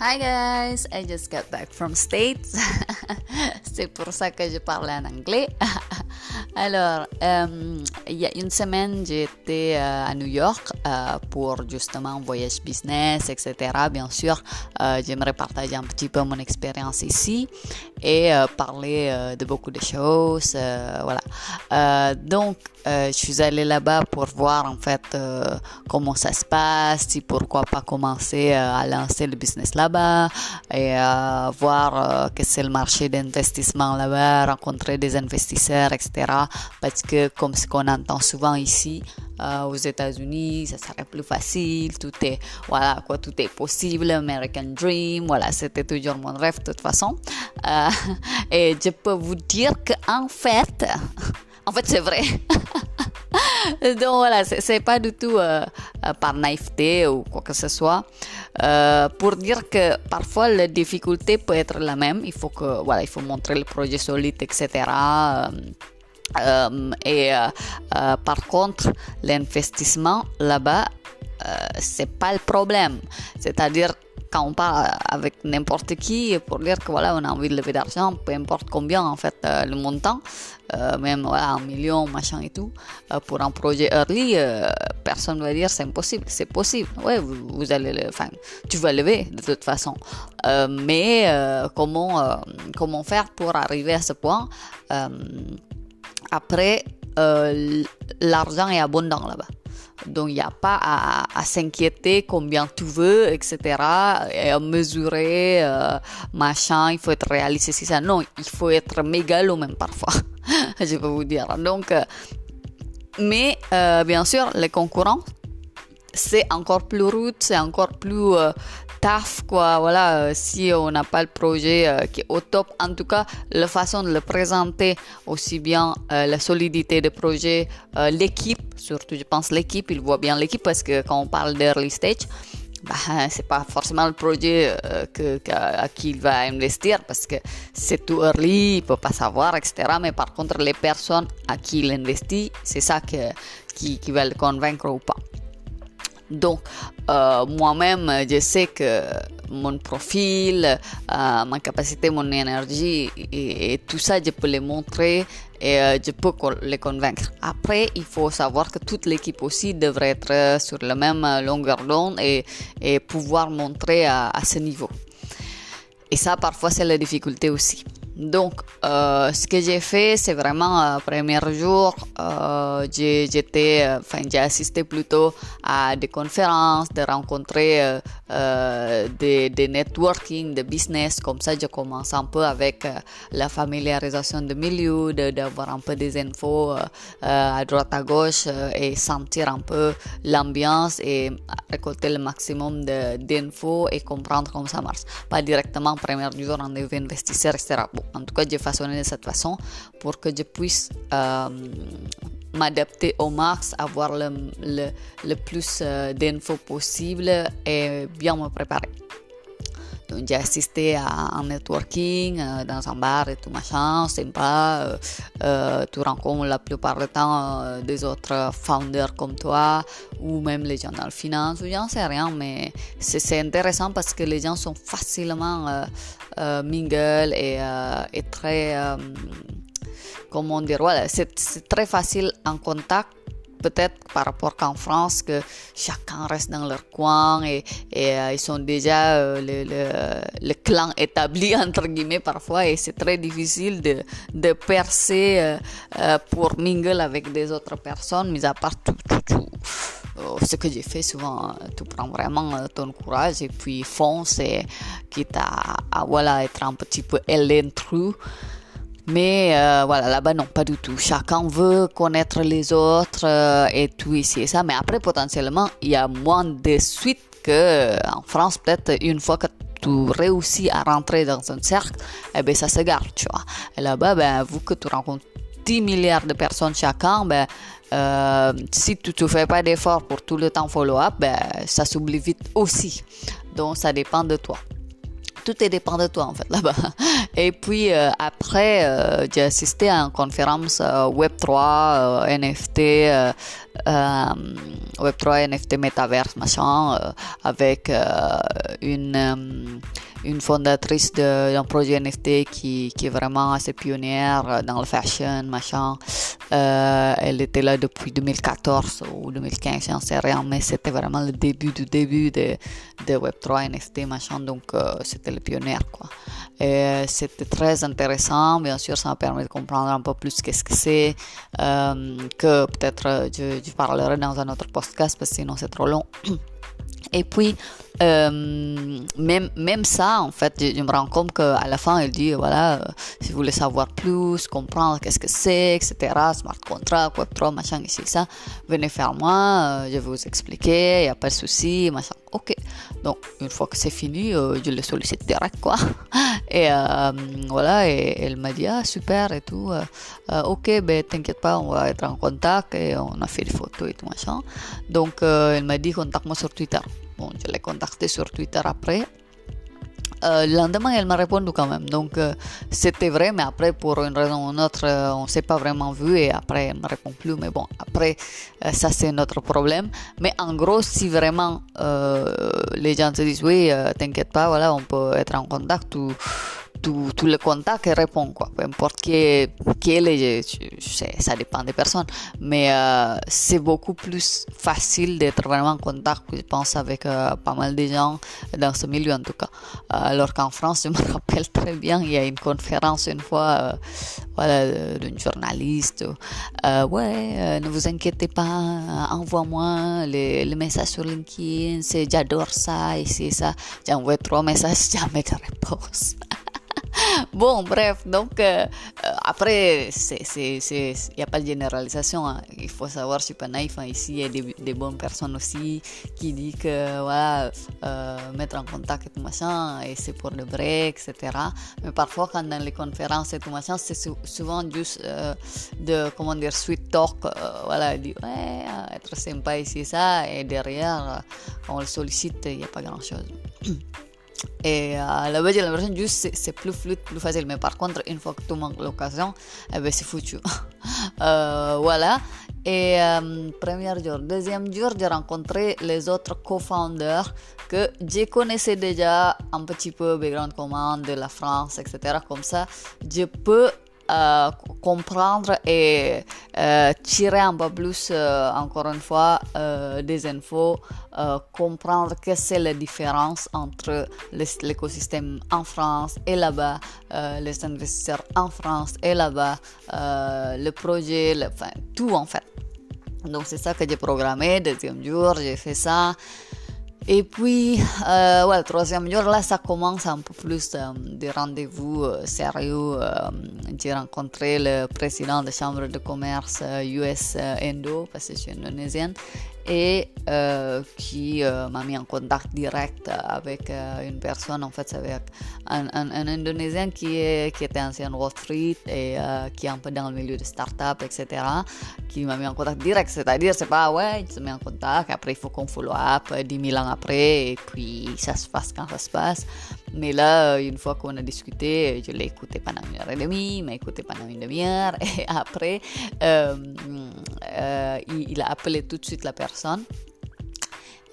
Hi guys, I just got back from States. C'est pour ça que je parle en anglais. Alors, euh, il y a une semaine, j'étais euh, à New York euh, pour justement voyage business, etc. Bien sûr, j'aimerais partager un petit peu mon expérience ici et parler de beaucoup de choses. voilà. donc, je suis allée là-bas pour voir en fait comment ça se passe, si pourquoi pas commencer à lancer le business là-bas et voir que c'est le marché d'investissement là-bas, rencontrer des investisseurs, etc parce que comme ce qu'on entend souvent ici euh, aux États-Unis, ça serait plus facile, tout est voilà quoi, tout est possible, American Dream, voilà, c'était toujours mon rêve de toute façon. Euh, et je peux vous dire que en fait, en fait c'est vrai. Donc voilà, c'est pas du tout euh, par naïveté ou quoi que ce soit. pour dire que parfois la difficulté peut être la même. Il faut que voilà, il faut montrer le projet solide, etc. et euh, euh, par contre, l'investissement là-bas, c'est pas le problème. C'est-à-dire, quand on parle avec n'importe qui pour dire que voilà, on a envie de lever d'argent, peu importe combien en fait le montant, même voilà, un million, machin et tout, pour un projet early, personne ne va dire c'est impossible. C'est possible. Ouais, vous, allez le, enfin, tu vas lever de toute façon. mais comment, comment faire pour arriver à ce point après, euh, l'argent est abondant là-bas. Donc, il n'y a pas à, s'inquiéter combien tu veux, etc. Et à mesurer, euh, machin, il faut être réaliste, c'est. Non, il faut être mégalo même parfois, je peux vous dire. Donc, euh, mais bien sûr, les concurrents, c'est encore plus rude, c'est encore plus taf, quoi. Voilà, euh, si on n'a pas le projet euh, qui est au top, en tout cas, la façon de le présenter, aussi bien euh, la solidité du projet, l'équipe, surtout, je pense, l'équipe, il voit bien l'équipe parce que quand on parle d'early stage, bah, c'est pas forcément le projet que, à qui il va investir parce que c'est tout early, il peut pas savoir, etc. Mais par contre, les personnes à qui il investit, c'est ça qui, qui va le convaincre ou pas. Donc, euh, moi-même, je sais que mon profil, euh, ma capacité, mon énergie et, tout ça, je peux les montrer et euh, je peux les convaincre. Après, il faut savoir que toute l'équipe aussi devrait être sur la même longueur d'onde et, et, pouvoir montrer à ce niveau. Et ça, parfois, c'est la difficulté aussi. Donc, euh, ce que j'ai fait, c'est vraiment, euh, premier jour, euh, j'étais, euh, j'ai assisté plutôt à des conférences, de rencontrer euh, des, des, networking, de business. Comme ça, je commence un peu avec la familiarisation de milieu, d'avoir un peu des infos à droite à gauche et sentir un peu l'ambiance et récolter le maximum d'infos et comprendre comment ça marche. Pas directement, premier jour, devait investir, etc. En tout cas, j'ai façonné de cette façon pour que je puisse euh, m'adapter au max, avoir le, le, plus euh, d'infos possible et bien me préparer. Donc j'ai assisté à un networking euh, dans un bar et tout machin, sympa. Euh, euh, tu rencontres la plupart du temps des autres founders comme toi ou même les gens dans le finance ou j'en sais rien, mais c'est intéressant parce que les gens sont facilement mingle et, et très comment dire, voilà, c'est très facile en contact peut-être par rapport qu'en France, que chacun reste dans leur coin et, euh, ils sont déjà euh, le, le, clan établi, entre guillemets, parfois, et c'est très difficile de, de percer euh, pour mingle avec des autres personnes, mis à part tout, tout, tout. ce que j'ai fait souvent, tu prends vraiment ton courage et puis fonce et quitte à, à voilà, être un petit peu l'intrus. Mais euh, voilà, là-bas, non, pas du tout. Chacun veut connaître les autres euh, et tout ici et ça. Mais après, potentiellement, il y a moins de suite qu'en euh, France. Peut-être une fois que tu réussis à rentrer dans un cercle, eh ben, ça se garde, tu vois. Et là-bas, ben, vu que tu rencontres 10 milliards de personnes chacun, ben, si tu ne fais pas d'efforts pour tout le temps follow-up, ben, ça s'oublie vite aussi. Donc, ça dépend de toi. Tout est dépend de toi en fait là-bas. Et puis euh, après, euh, j'ai assisté à une conférence euh, Web3, NFT, Web3, NFT, Metaverse, machin, avec une une fondatrice d'un projet NFT qui, qui, est vraiment assez pionnière dans le fashion, machin. Euh, elle était là depuis 2014 ou 2015, j'en sais rien, mais c'était vraiment le début du début de, de Web3, NFT, machin, donc euh, c'était le. Et c'était très intéressant, bien sûr, ça m'a permis de comprendre un peu plus qu'est-ce que c'est, euh, que peut-être je, je parlerai dans un autre podcast parce que sinon c'est trop long. Et puis, euh, même, même ça, en fait, je, me rends compte qu'à la fin, il dit, voilà, euh, si vous voulez savoir plus, comprendre qu'est-ce que c'est, etc., smart contract, Web3, machin, ici, ça, venez faire moi, euh, je vais vous expliquer, il n'y a pas de souci, machin. Ok. Donc, une fois que c'est fini, je le sollicite direct, quoi. Et voilà, et elle m'a dit, ah, super, et tout. ok, ben, t'inquiète pas, on va être en contact, et on a fait des photos et tout, machin. Donc, elle m'a dit, contacte-moi sur Twitter. Bon, je l'ai contacté sur Twitter après. Euh, le lendemain, elle m'a répondu quand même. Donc, euh, c'était vrai, mais après, pour une raison ou une autre, euh, on ne s'est pas vraiment vu et après, elle ne me répond plus. Mais bon, après, ça, c'est notre problème. Mais en gros, si vraiment les gens se disent, oui, t'inquiète pas, voilà, on peut être en contact ou tous les contacts et quoi. Peu importe qui est, est ça dépend des personnes. Mais euh, c'est beaucoup plus facile d'être vraiment en contact, je pense, avec euh, pas mal de gens dans ce milieu en tout cas. alors qu'en France, je me rappelle très bien, il y a une conférence une fois, euh, voilà, d'une journaliste. ouais, ne vous inquiétez pas, envoie-moi les, les, messages sur LinkedIn, j'adore ça et c'est ça. J'ai envoyé trois messages, jamais de réponse. bon, bref, donc euh, euh, après, il n'y a pas de généralisation. Hein. Il faut savoir, je suis pas naïf, hein. ici il y a des, bonnes personnes aussi qui disent que voilà, euh, mettre en contact et tout machin, et c'est pour le break, etc. Mais parfois, quand dans les conférences et tout machin, c'est souvent juste de, comment dire, sweet talk. voilà, dit, ouais, être sympa ici, ça, et derrière, on le sollicite, il n'y a pas grand chose. Et à la base, l'impression juste c'est plus fluide, plus facile. Mais par contre, une fois que tu manques l'occasion, eh ben, c'est foutu. euh, voilà. Et euh, premier jour. Deuxième jour, j'ai rencontré les autres co-founders que je connaissais déjà un petit peu, background command de la France, etc. Comme ça, je peux euh, comprendre et euh, tirer un peu plus, euh, encore une fois, des infos, comprendre que c'est la différence entre l'écosystème en France et là-bas, les investisseurs en France et là-bas, le projet, enfin, tout en fait. Donc c'est ça que j'ai programmé, deuxième jour, j'ai fait ça. Et puis, euh, ouais, le troisième jour, là, ça commence un peu plus euh, des rendez-vous euh, sérieux. Euh, j'ai rencontré le président de Chambre de commerce US-Indo, parce que je suis indonésienne, et euh, qui euh, m'a mis en contact direct avec euh, une personne, en fait, avec un, un, un, Indonésien qui, est, qui était ancien Wall Street et qui est un peu dans le milieu de start-up, etc., qui m'a mis en contact direct, c'est-à-dire, c'est pas, ouais, il se met en contact, après il faut qu'on follow-up 10 000 ans après, et puis ça se passe quand ça se passe. Mais là, une fois qu'on a discuté, je l'ai écouté pendant une heure et demie, il m'a écouté pendant une demi-heure, et après, il, il a appelé tout de suite la personne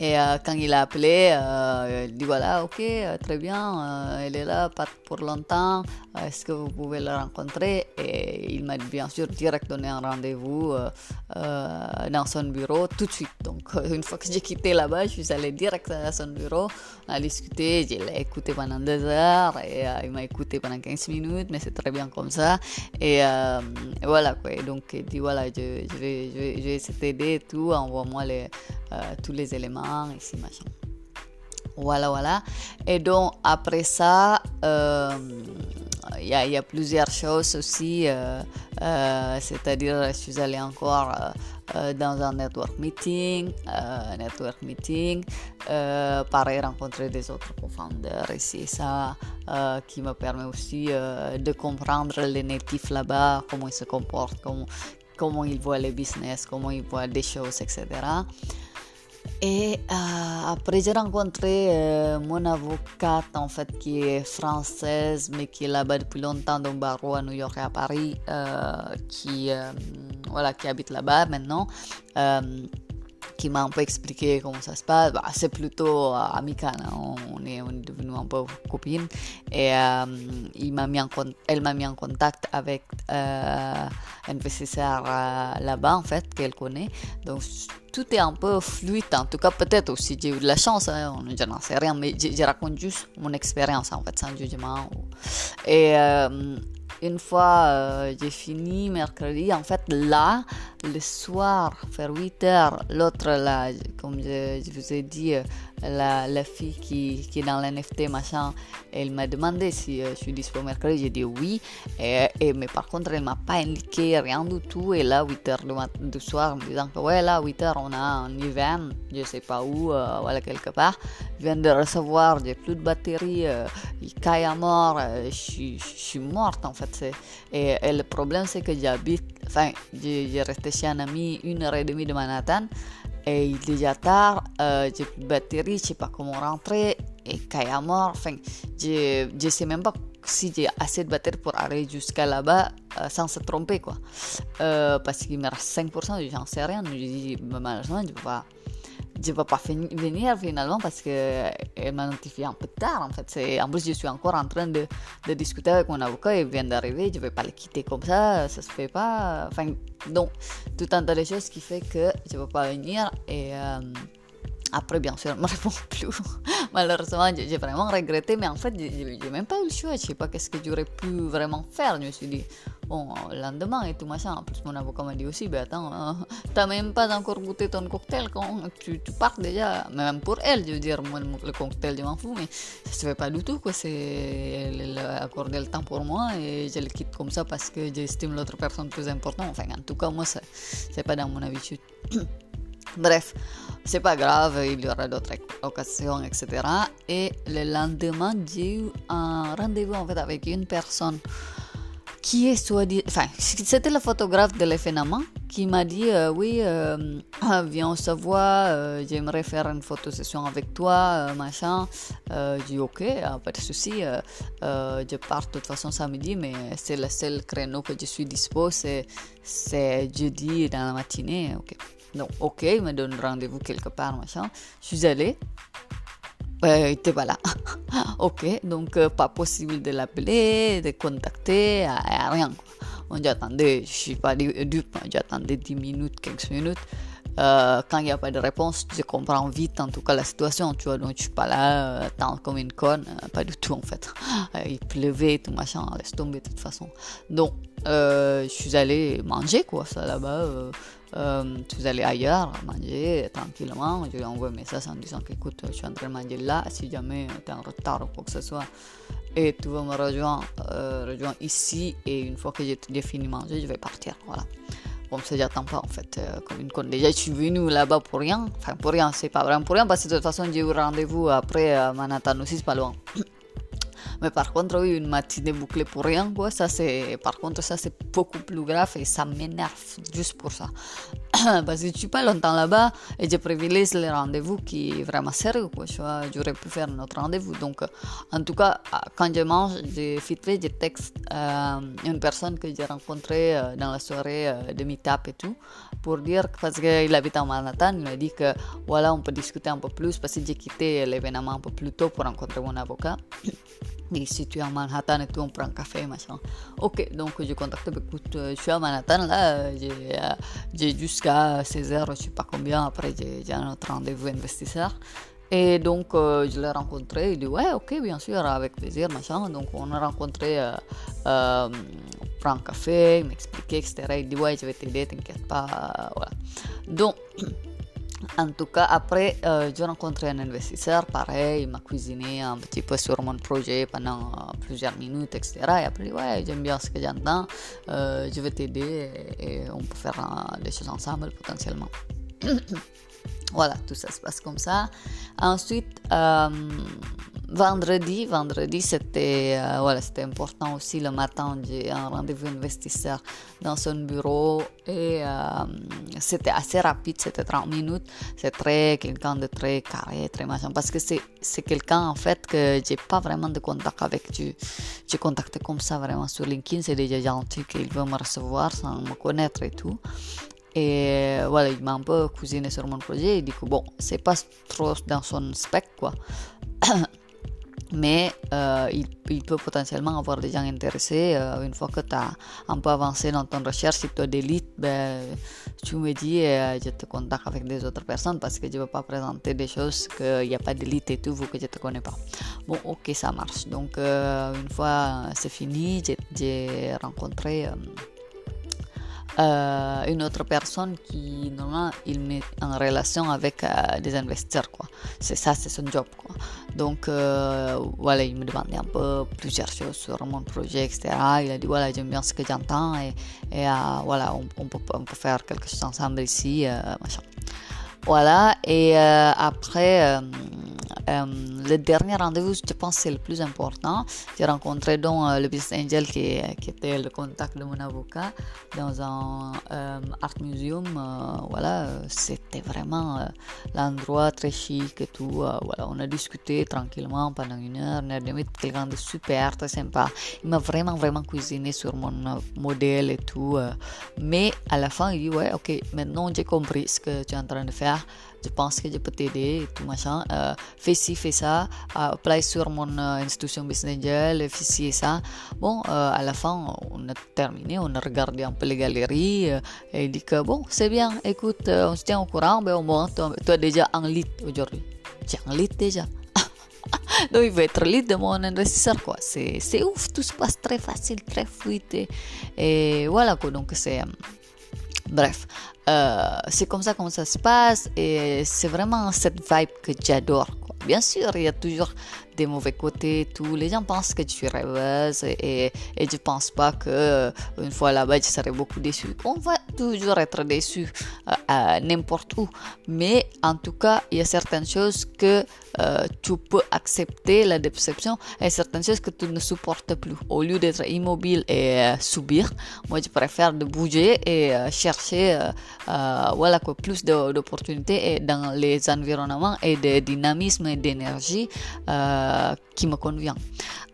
Et euh, quand il a appelé, euh, il dit voilà, ok, euh, très bien, elle est là, pas pour longtemps, est-ce que vous pouvez la rencontrer? Et il m'a bien sûr direct donné un rendez-vous dans son bureau tout de suite. Donc une fois que j'ai quitté là-bas, je suis allé direct à son bureau, on a discuté, je l'ai écouté pendant deux heures, et il m'a écouté pendant 15 minutes, mais c'est très bien comme ça. Et, voilà quoi, donc il dit voilà, je, je vais, je vais, je vais t'aider et tout, envoie-moi les, tous les éléments ici, machin. Voilà, voilà. Et donc, après ça, euh, il y, a, y, a plusieurs choses aussi. Euh, euh, c'est-à-dire, je suis allée encore dans un network meeting. network meeting. pareil, rencontrer des autres co-founders ici, ça, qui me permet aussi de comprendre les natifs là-bas, comment ils se comportent, comment, comment ils voient les business, comment ils voient des choses, etc. Et euh, après, j'ai rencontré euh, mon avocate, en fait, qui est française, mais qui est là-bas depuis longtemps dans barreau à New York et à Paris, euh, qui, voilà, qui habite là-bas maintenant qui m'a un peu expliqué comment ça se passe. C'est plutôt amical, hein. on, est, devenu un peu copines. Et il m'a mis en, elle m'a mis en contact avec un investisseur là-bas, en fait, qu'elle connaît. Donc, tout est un peu fluide. En tout cas, peut-être aussi j'ai eu de la chance, hein, je n'en sais rien, mais je, raconte juste mon expérience en fait, sans jugement. Et euh, une fois euh, j'ai fini mercredi, en fait là, le soir, vers 8 heures, l'autre là, comme je, vous ai dit, euh, la, fille qui, qui, est dans l'NFT, machin, elle m'a demandé si euh, je suis dispo mercredi. J'ai dit oui. Et, mais par contre, elle m'a pas indiqué rien du tout. Et là, 8 h du, du soir, me disant que ouais, là, 8 h on a un event, je sais pas où, euh, voilà, quelque part. Je viens de recevoir, j'ai plus de batterie, euh, il caille à mort, je suis morte en fait. Et, et, le problème, c'est que j'habite, enfin, j'ai resté chez un ami une heure et demie de Manhattan. Et il est déjà tard, euh, j'ai plus de batterie, je sais pas comment rentrer, et kayak mort, enfin, je, je sais même pas si j'ai assez de batterie pour aller jusqu'à là-bas euh, sans se tromper, quoi. Euh, parce qu'il me reste 5%, j'en sais rien, je dis, malheureusement, je peux pas je ne vais pas venir finalement parce qu'elle m'a notifié un peu tard en fait. En plus, je suis encore en train de, de discuter avec mon avocat, il vient d'arriver, je ne vais pas le quitter comme ça, ça se fait pas. Enfin, donc, tout un tas de choses qui fait que je ne vais pas venir et. Euh, après, bien sûr, elle ne me répond plus. Malheureusement, j'ai vraiment regretté, mais en fait, j'ai même pas eu le choix. Je sais pas qu'est-ce que j'aurais pu vraiment faire. Je me suis dit, bon, le lendemain et tout machin. En plus, mon avocat m'a dit aussi, ben attends, euh, t'as même pas encore goûté ton cocktail quand tu, tu pars déjà. Même pour elle, je veux dire, moi, le cocktail, je m'en fous, mais ça se fait pas du tout, quoi. C'est, elle, a accordé le temps pour moi et je le quitte comme ça parce que j'estime l'autre personne plus importante. Enfin, en tout cas, moi, c'est pas dans mon habitude. Bref, c'est pas grave, il y aura d'autres occasions, etc. Et le lendemain, j'ai eu un rendez-vous en fait avec une personne qui est soit dit, enfin, c'était le photographe de l'événement qui m'a dit euh, oui, euh, viens on se euh, j'aimerais faire une photo session avec toi, machin. j'ai dit ok, pas de souci. je pars de toute façon samedi, mais c'est le seul créneau que je suis dispo, c'est jeudi dans la matinée, ok. Donc, ok, il me donne rendez-vous quelque part, machin. Je suis allée. Euh, il était pas là. ok, donc euh, pas possible de l'appeler, de contacter, rien. On j'attendais, je suis pas dupe, j'attendais 10 minutes, 15 minutes. Euh, quand il n'y a pas de réponse, je comprends vite en tout cas la situation, tu vois, donc je suis pas là, tant comme une conne, pas du tout en fait. il pleuvait, tout machin, laisse tomber de toute façon. Donc, je suis allée manger quoi, ça là-bas euh, tu vas aller ailleurs, manger tranquillement. Je lui envoie un message en disant qu'écoute, je suis en train de manger là, si jamais tu es en retard ou quoi que ce soit, et tu vas me rejoindre, euh, rejoindre ici, et une fois que j'ai fini manger, je vais partir. Voilà. Comme ça, j'attends pas en fait, euh, comme une conne. Déjà, je suis venu là-bas pour rien. Enfin, pour rien, c'est pas vraiment pour rien, parce que de toute façon, j'ai eu rendez-vous après à Manhattan aussi, c'est pas loin. Mais par contre, oui, une matinée bouclée pour rien, quoi, ça c'est, par contre, ça c'est beaucoup plus grave et ça m'énerve juste pour ça. Parce que je suis pas longtemps là-bas et je privilégie les rendez-vous qui est vraiment sérieux, quoi, j'aurais pu faire notre rendez-vous. Donc, en tout cas, quand je mange, j'ai vite fait, je texte euh, une personne que j'ai rencontrée euh, dans la soirée euh, de et tout, pour dire, parce qu'il habite en Manhattan, il m'a dit que, voilà, on peut discuter un peu plus, parce que j'ai quitté l'événement un peu plus tôt pour rencontrer mon avocat. Si tu es à Manhattan et tout, on prend un café, machin. Ok, donc je contacte, écoute, je suis à Manhattan, là, j'ai jusqu'à 16h, je sais pas combien, après j'ai un autre rendez-vous investisseur. Et donc, euh, je l'ai rencontré, il dit, ouais, ok, bien sûr, avec plaisir, machin. Donc, on a rencontré, euh, euh, on prend un café, il m'expliquait, etc. Il dit, ouais, je vais t'aider, t'inquiète pas, voilà. Donc, En tout cas, après, euh, j'ai rencontré un investisseur, pareil, il m'a cuisiné un petit peu sur mon projet pendant euh, plusieurs minutes, etc. Et après, ouais, j'aime bien ce que j'entends, euh, je vais t'aider et, on peut faire euh, des choses ensemble potentiellement. voilà, tout ça se passe comme ça. Ensuite, vendredi, vendredi c'était euh, voilà, c'était important aussi le matin. J'ai un rendez-vous investisseur dans son bureau et euh, c'était assez rapide, c'était 30 minutes. C'est très quelqu'un de très carré, très machin. Parce que c'est, c'est quelqu'un en fait que j'ai pas vraiment de contact avec. Tu, j'ai contacté comme ça vraiment sur LinkedIn. C'est déjà gentil qu'il veut me recevoir sans me connaître et tout. Et voilà, il m'a un peu cousiné sur mon projet. Il dit que bon, c'est pas trop dans son spec quoi. mais euh, il, il, peut potentiellement avoir des gens intéressés euh, une fois que tu as un peu avancé dans ton recherche, si tu as des leads, ben, tu me dis et euh, je te contacte avec des autres personnes parce que je ne veux pas présenter des choses qu'il n'y a pas de leads et tout, vu que je ne te connais pas. Bon, ok, ça marche. Donc, une fois c'est fini, j'ai rencontré euh, une autre personne qui normalement il met en relation avec euh, des investisseurs quoi. C'est ça c'est son job quoi. Donc euh, voilà il me demandait un peu plusieurs choses sur mon projet etc il a dit voilà j'aime bien ce que j'entends et, et voilà on, peut, on, peut, faire quelque chose ensemble ici machin voilà et après euh, le dernier rendez-vous, je pense, c'est le plus important. J'ai rencontré donc euh, le business angel qui, était le contact de mon avocat dans un euh, art museum. voilà, c'était vraiment l'endroit très chic et tout. voilà, on a discuté tranquillement pendant une heure, une heure et demie. Quelqu'un de super, très sympa. Il m'a vraiment, vraiment cuisiné sur mon modèle et tout. mais à la fin, il dit Ouais, ok, maintenant j'ai compris ce que tu es en train de faire je pense que je peux t'aider tout machin. Euh, fais ci, fais ça, euh, apply sur mon euh, institution business angel, fais ci et ça. Bon, euh, à la fin, on a terminé, on a regardé un peu les galeries euh, et dit que bon, c'est bien, écoute, on se tient au courant, ben au moins, tu as déjà un lead aujourd'hui. J'ai un lead déjà. Donc il veut être lead de mon investisseur quoi. C'est ouf, tout se passe très facile, très fluide et, et voilà quoi. Donc c'est Bref, euh, c'est comme ça comme ça se passe et c'est vraiment cette vibe que j'adore. Bien sûr, il y a toujours des mauvais côtés, tous les gens pensent que je suis rêveuse et, et je pense pas que euh, une fois là-bas je serai beaucoup déçu. On va être déçu euh, n'importe où, mais en tout cas il y a certaines choses que euh, tu peux accepter la déception et certaines choses que tu ne supportes plus. Au lieu d'être immobile et subir, moi je préfère de bouger et chercher voilà quoi plus d'opportunités dans les environnements et de dynamisme et d'énergie. Euh, qui me convient.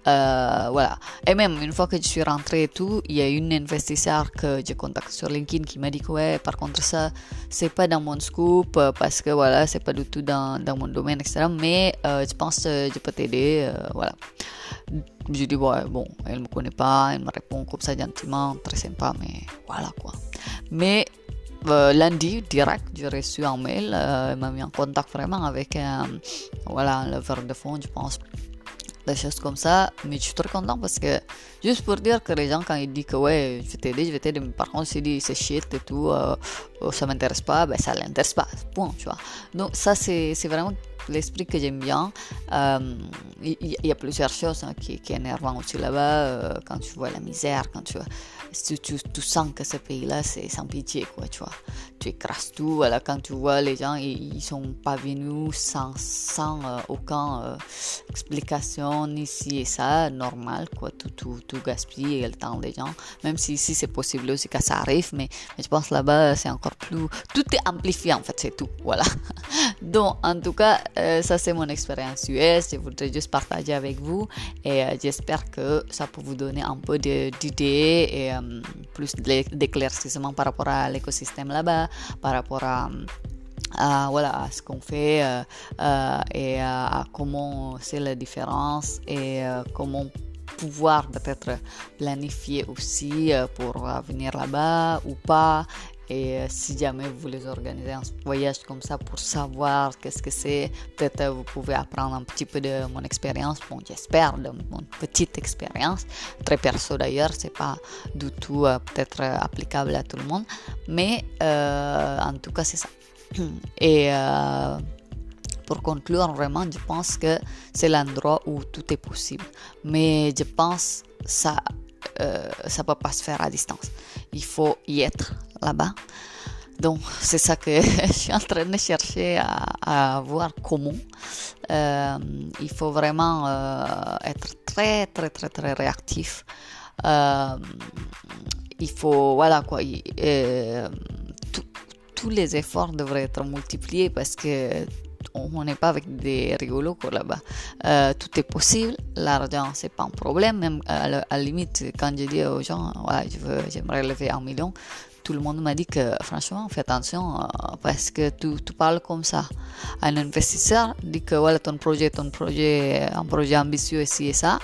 Euh, voilà. Et même une fois que je suis rentrée et tout, il y a une investisseur que j'ai contacté sur LinkedIn qui m'a dit que ouais, par contre ça, c'est pas dans mon scoop euh, parce que voilà, c'est pas du tout dans, dans mon domaine, etc. Mais je pense que je peux t'aider, voilà. Je dis ouais, bon, elle me connaît pas, elle me répond comme ça gentiment, très sympa, mais voilà quoi. Mais euh, lundi direct j'ai reçu un mail euh, m'a mis en contact vraiment avec un, voilà leveur de fonds je pense des choses comme ça mais je suis très content parce que juste pour dire que les gens quand ils disent que ouais je vais t'aider je vais t'aider mais par contre s'ils disent c'est shit et tout euh, ça m'intéresse pas ben ça l'intéresse pas point tu vois donc ça c'est vraiment l'esprit que j'aime bien. Euh, il y, a plusieurs choses hein, qui, qui énervent aussi là-bas. Euh, quand tu vois la misère, quand tu, tu, sens que ce pays-là, c'est sans pitié, quoi, tu vois. Tu écrases tout. Voilà, quand tu vois les gens, ils, ils sont pas venus sans, sans euh, aucune explication, ni ci et ça, normal, quoi. Tout, tout, tout gaspille le temps des gens. Même si ici, c'est possible aussi que ça arrive, mais, mais je pense là-bas, c'est encore plus. Tout est amplifié, en fait, c'est tout. Voilà. Donc, en tout cas, euh, ça c'est mon expérience US. Je voudrais juste partager avec vous et euh, j'espère que ça peut vous donner un peu d'idées et euh, plus d'éclaircissement par rapport à l'écosystème là-bas, par rapport à voilà, à ce qu'on fait et à comment c'est la différence et comment pouvoir peut-être planifier aussi pour venir là-bas ou pas et euh, si jamais vous voulez organiser un voyage comme ça pour savoir qu'est-ce que c'est, peut-être euh, vous pouvez apprendre un petit peu de mon expérience. Bon, j'espère de mon petite expérience, très perso d'ailleurs, c'est pas du tout euh, peut-être applicable à tout le monde, mais en tout cas c'est ça. Et pour conclure, vraiment, je pense que c'est l'endroit où tout est possible. Mais je pense ça euh, ça peut pas se faire à distance. Il faut y être là-bas. Donc c'est ça que je suis en train de chercher à, voir comment. Euh, il faut vraiment euh, être très, très, très, très réactif. Euh, il faut, voilà quoi, tous les efforts devraient être multipliés parce que on n'est pas avec des rigolos là-bas. tout est possible. L'argent, c'est pas un problème. Même à la, limite, quand je dis aux gens, je j'aimerais lever un million, tout le monde m'a dit que franchement, fais attention euh, parce que tu, tu, parles comme ça. Un investisseur dit que voilà, ton projet, ton projet, un projet ambitieux ici et ça.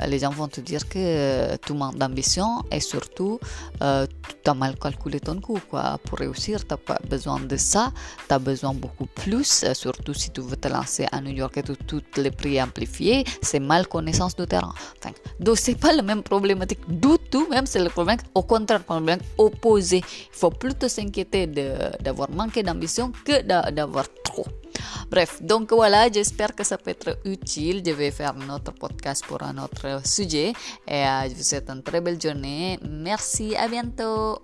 Euh, les gens vont te dire que euh, tu manques d'ambition et surtout tu as mal calculé ton coût. Quoi. Pour réussir, tu n'as pas besoin de ça, tu as besoin beaucoup plus, surtout si tu veux te lancer à New York et tous les prix amplifiés, c'est mal connaissance du terrain. Enfin, donc, ce n'est pas la même problématique du tout, même c'est le problème, au contraire, le problème opposé. Il faut plutôt s'inquiéter d'avoir manqué d'ambition que d'avoir trop. Bref, donc voilà, j'espère que ça peut être utile. Je vais faire un autre podcast pour un autre sujet. Et euh, je vous souhaite une très belle journée. Merci, à bientôt.